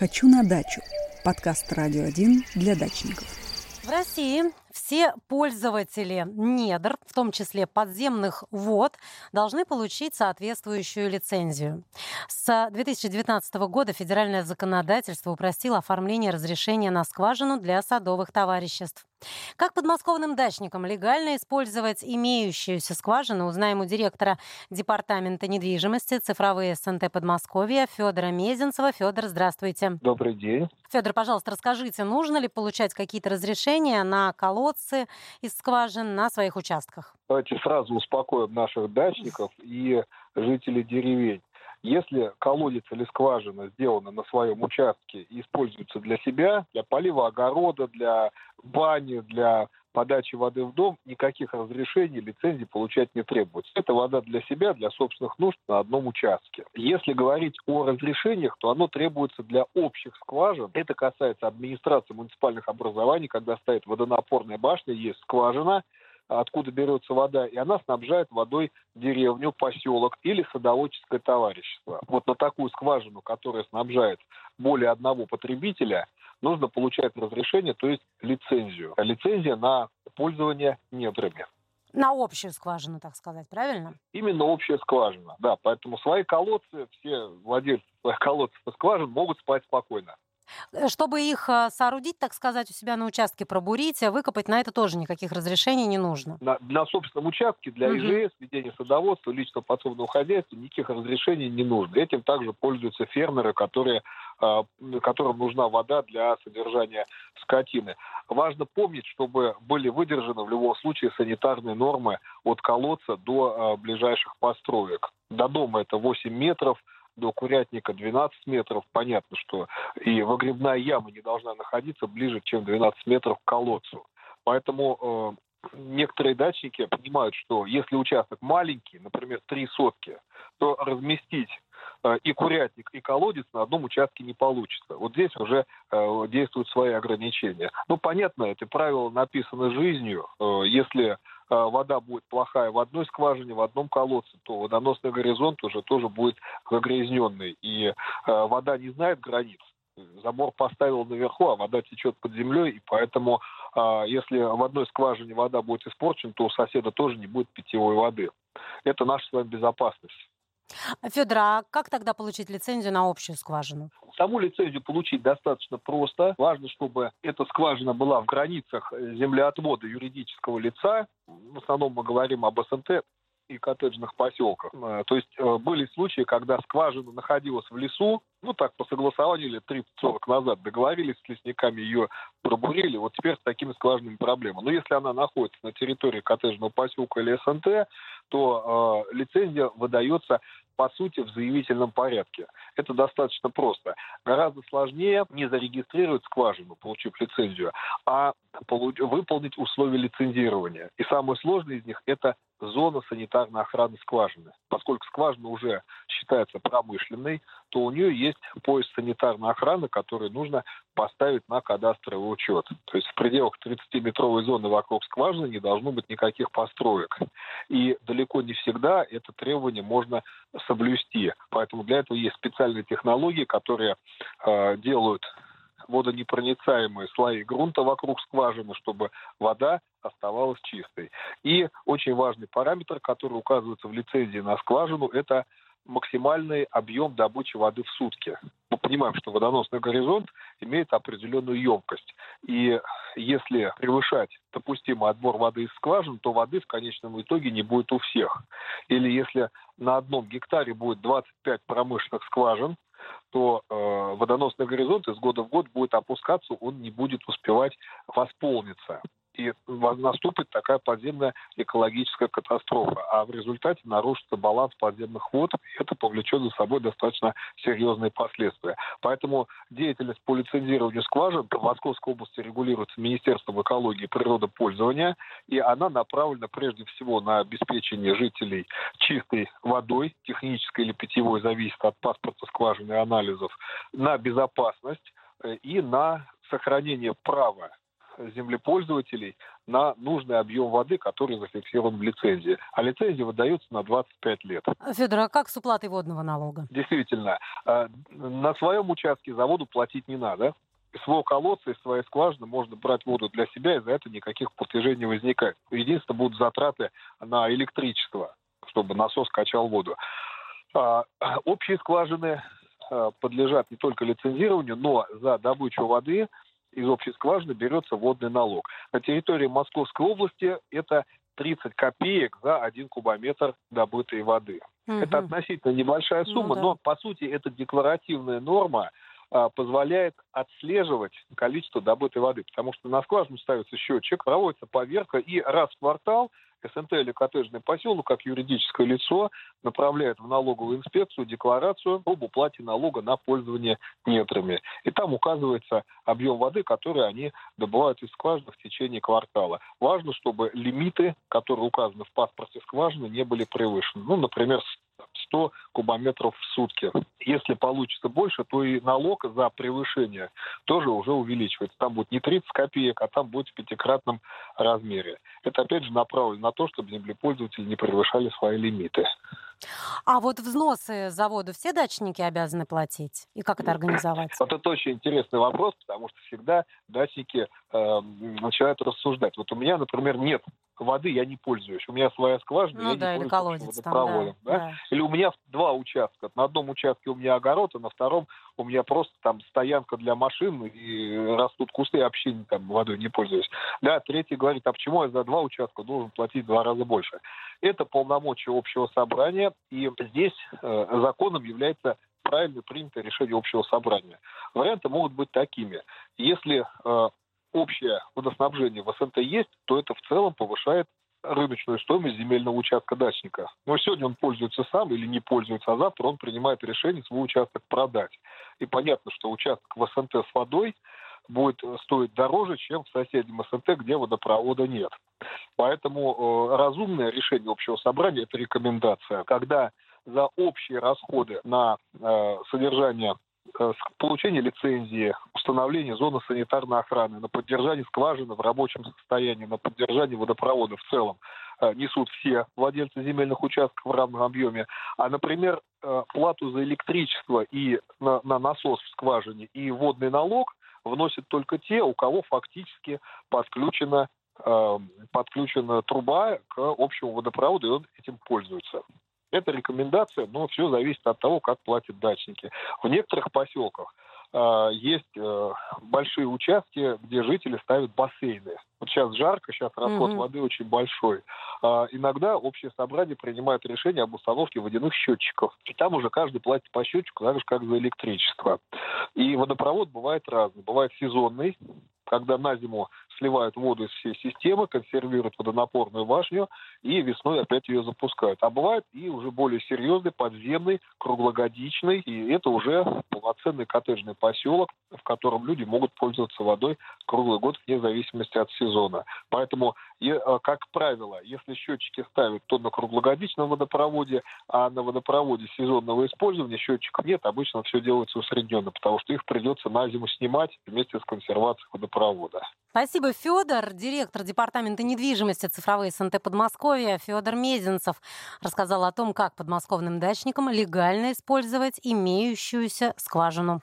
«Хочу на дачу» – подкаст «Радио 1» для дачников. В России все пользователи недр, в том числе подземных вод, должны получить соответствующую лицензию. С 2019 года федеральное законодательство упростило оформление разрешения на скважину для садовых товариществ. Как подмосковным дачникам легально использовать имеющуюся скважину, узнаем у директора Департамента недвижимости цифровые СНТ Подмосковья Федора Мезенцева. Федор, здравствуйте. Добрый день. Федор, пожалуйста, расскажите, нужно ли получать какие-то разрешения на колодцы из скважин на своих участках? Давайте сразу успокоим наших дачников и жителей деревень. Если колодец или скважина сделаны на своем участке и используются для себя, для полива огорода, для бани, для подачи воды в дом, никаких разрешений, лицензий получать не требуется. Это вода для себя, для собственных нужд на одном участке. Если говорить о разрешениях, то оно требуется для общих скважин. Это касается администрации муниципальных образований, когда стоит водонапорная башня, есть скважина, откуда берется вода, и она снабжает водой деревню, поселок или садоводческое товарищество. Вот на такую скважину, которая снабжает более одного потребителя, нужно получать разрешение, то есть лицензию. Лицензия на пользование недрами. На общую скважину, так сказать, правильно? Именно общая скважина, да. Поэтому свои колодцы, все владельцы своих колодцев и скважин могут спать спокойно. Э, чтобы их э, соорудить, так сказать, у себя на участке, пробурить, э, выкопать, на это тоже никаких разрешений не нужно. На, для собственном участке, для ИЖС, ведения садоводства, личного подсобного хозяйства никаких разрешений не нужно. Этим также пользуются фермеры, которые которым нужна вода для содержания скотины. Важно помнить, чтобы были выдержаны в любом случае санитарные нормы от колодца до ближайших построек. До дома это 8 метров, до курятника 12 метров, понятно, что и выгребная яма не должна находиться ближе, чем 12 метров к колодцу. Поэтому э, некоторые дачники понимают, что если участок маленький, например, три сотки, то разместить э, и курятник, и колодец на одном участке не получится. Вот здесь уже э, действуют свои ограничения. Ну, понятно, это правило написано жизнью. Э, если вода будет плохая в одной скважине, в одном колодце, то водоносный горизонт уже тоже будет загрязненный. И а, вода не знает границ. Забор поставил наверху, а вода течет под землей, и поэтому, а, если в одной скважине вода будет испорчена, то у соседа тоже не будет питьевой воды. Это наша с вами безопасность. Федор, а как тогда получить лицензию на общую скважину? Саму лицензию получить достаточно просто. Важно, чтобы эта скважина была в границах землеотвода юридического лица. В основном мы говорим об СНТ и коттеджных поселках. Э, то есть э, были случаи, когда скважина находилась в лесу, ну так, по согласованию лет 30-40 назад договорились с лесниками, ее пробурили, вот теперь с такими скважинами проблема. Но если она находится на территории коттеджного поселка или СНТ, то э, лицензия выдается по сути, в заявительном порядке. Это достаточно просто. Гораздо сложнее не зарегистрировать скважину, получив лицензию, а выполнить условия лицензирования. И самое сложное из них – это зона санитарной охраны скважины. Поскольку скважина уже считается промышленной, то у нее есть пояс санитарной охраны, который нужно поставить на кадастровый учет. То есть в пределах 30-метровой зоны вокруг скважины не должно быть никаких построек. И далеко не всегда это требование можно соблюсти. Поэтому для этого есть специальные технологии, которые э, делают водонепроницаемые слои грунта вокруг скважины, чтобы вода оставалась чистой. И очень важный параметр, который указывается в лицензии на скважину, это максимальный объем добычи воды в сутки. Мы понимаем, что водоносный горизонт имеет определенную емкость. И если превышать допустимый отбор воды из скважин, то воды в конечном итоге не будет у всех. Или если на одном гектаре будет 25 промышленных скважин, то э, водоносный горизонт из года в год будет опускаться, он не будет успевать восполниться и наступит такая подземная экологическая катастрофа. А в результате нарушится баланс подземных вод, и это повлечет за собой достаточно серьезные последствия. Поэтому деятельность по лицензированию скважин в Московской области регулируется Министерством экологии и природопользования, и она направлена прежде всего на обеспечение жителей чистой водой, технической или питьевой, зависит от паспорта скважины и анализов, на безопасность э, и на сохранение права землепользователей на нужный объем воды, который зафиксирован в лицензии. А лицензия выдается на 25 лет. Федор, а как с уплатой водного налога? Действительно, э, на своем участке за воду платить не надо. Своего колодца, из своей скважины можно брать воду для себя, и за это никаких платежей не возникает. Единственное, будут затраты на электричество, чтобы насос качал воду. А, общие скважины э, подлежат не только лицензированию, но за добычу воды из общей скважины берется водный налог. На территории Московской области это 30 копеек за один кубометр добытой воды. Угу. Это относительно небольшая ну сумма, ну, да. но по сути это декларативная норма, позволяет отслеживать количество добытой воды, потому что на скважину ставится счетчик, проводится поверка, и раз в квартал СНТ или коттеджный поселок, как юридическое лицо, направляет в налоговую инспекцию декларацию об уплате налога на пользование недрами. И там указывается объем воды, который они добывают из скважины в течение квартала. Важно, чтобы лимиты, которые указаны в паспорте скважины, не были превышены. Ну, например, 100 кубометров в сутки. Если получится больше, то и налог за превышение тоже уже увеличивается. Там будет не 30 копеек, а там будет в пятикратном размере. Это опять же направлено на то, чтобы землепользователи не превышали свои лимиты. А вот взносы заводу все дачники обязаны платить? И как это организовать? Вот это очень интересный вопрос, потому что всегда дачники э, начинают рассуждать. Вот у меня, например, нет воды, я не пользуюсь. У меня своя скважина, ну, я да, не или пользуюсь колодец водопроводом. Там, да, да? Да. Или у меня два участка. На одном участке у меня огород, а на втором у меня просто там стоянка для машин, и растут кусты, и вообще там водой не пользуюсь. Да, третий говорит, а почему я за два участка должен платить в два раза больше? Это полномочия общего собрания, и здесь э, законом является правильно принятое решение общего собрания. Варианты могут быть такими. Если э, общее водоснабжение в СНТ есть, то это в целом повышает рыночную стоимость земельного участка дачника. Но сегодня он пользуется сам или не пользуется, а завтра он принимает решение свой участок продать. И понятно, что участок в СНТ с водой будет стоить дороже, чем в соседнем СНТ, где водопровода нет. Поэтому э, разумное решение общего собрания – это рекомендация. Когда за общие расходы на э, содержание Э, получение лицензии, установление зоны санитарной охраны, на поддержание скважины в рабочем состоянии, на поддержание водопровода в целом э, несут все владельцы земельных участков в равном объеме. А, например, э, плату за электричество и на, на насос в скважине и водный налог вносят только те, у кого фактически подключена подключена труба к общему водопроводу, и он этим пользуется. Это рекомендация, но все зависит от того, как платят дачники. В некоторых поселках э, есть э, большие участки, где жители ставят бассейны. Вот сейчас жарко, сейчас расход mm-hmm. воды очень большой. Э, иногда общее собрание принимает решение об установке водяных счетчиков. И там уже каждый платит по счетчику, так же, как за электричество. И водопровод бывает разный. Бывает сезонный, когда на зиму сливают воду из всей системы, консервируют водонапорную башню и весной опять ее запускают. А бывает и уже более серьезный, подземный, круглогодичный, и это уже полноценный коттеджный поселок, в котором люди могут пользоваться водой круглый год вне зависимости от сезона. Поэтому, э, как правило, если счетчики ставят то на круглогодичном водопроводе, а на водопроводе сезонного использования счетчиков нет, обычно все делается усредненно, потому что их придется на зиму снимать вместе с консервацией водопровода. Спасибо, Федор, директор департамента недвижимости цифровые СНТ Подмосковья Федор Мезенцев рассказал о том, как подмосковным дачникам легально использовать имеющуюся скважину.